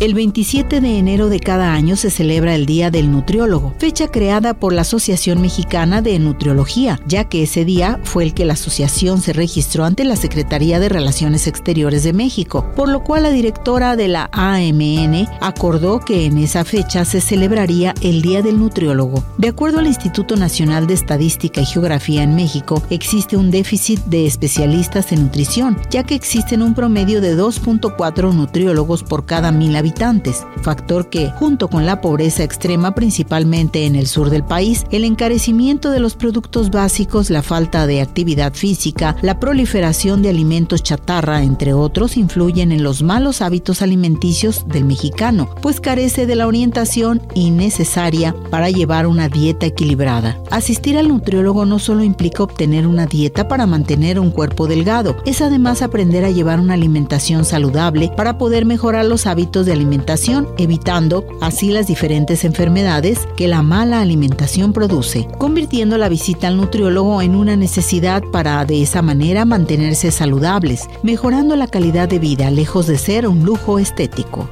El 27 de enero de cada año se celebra el Día del Nutriólogo, fecha creada por la Asociación Mexicana de Nutriología, ya que ese día fue el que la asociación se registró ante la Secretaría de Relaciones Exteriores de México, por lo cual la directora de la AMN acordó que en esa fecha se celebraría el Día del Nutriólogo. De acuerdo al Instituto Nacional de Estadística y Geografía en México, existe un déficit de especialistas en nutrición, ya que existen un promedio de 2.4 nutriólogos por cada mil habitantes factor que, junto con la pobreza extrema principalmente en el sur del país, el encarecimiento de los productos básicos, la falta de actividad física, la proliferación de alimentos chatarra, entre otros, influyen en los malos hábitos alimenticios del mexicano, pues carece de la orientación innecesaria para llevar una dieta equilibrada. Asistir al nutriólogo no solo implica obtener una dieta para mantener un cuerpo delgado, es además aprender a llevar una alimentación saludable para poder mejorar los hábitos de alimentación, evitando así las diferentes enfermedades que la mala alimentación produce, convirtiendo la visita al nutriólogo en una necesidad para de esa manera mantenerse saludables, mejorando la calidad de vida lejos de ser un lujo estético.